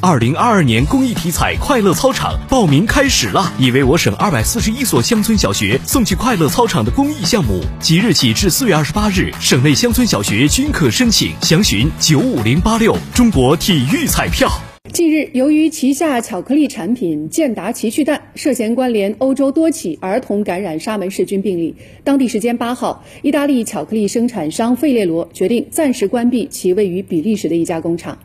二零二二年公益体彩快乐操场报名开始了。已为我省二百四十一所乡村小学送去快乐操场的公益项目。即日起至四月二十八日省内乡村小学均可申请详询九五零八六。中国体育彩票。近日由于旗下巧克力产品健达奇趣蛋涉嫌关联欧洲多起儿童感染沙门氏菌病例当地时间八号意大利巧克力生产商费列罗决定暂时关闭其位于比利时的一家工厂。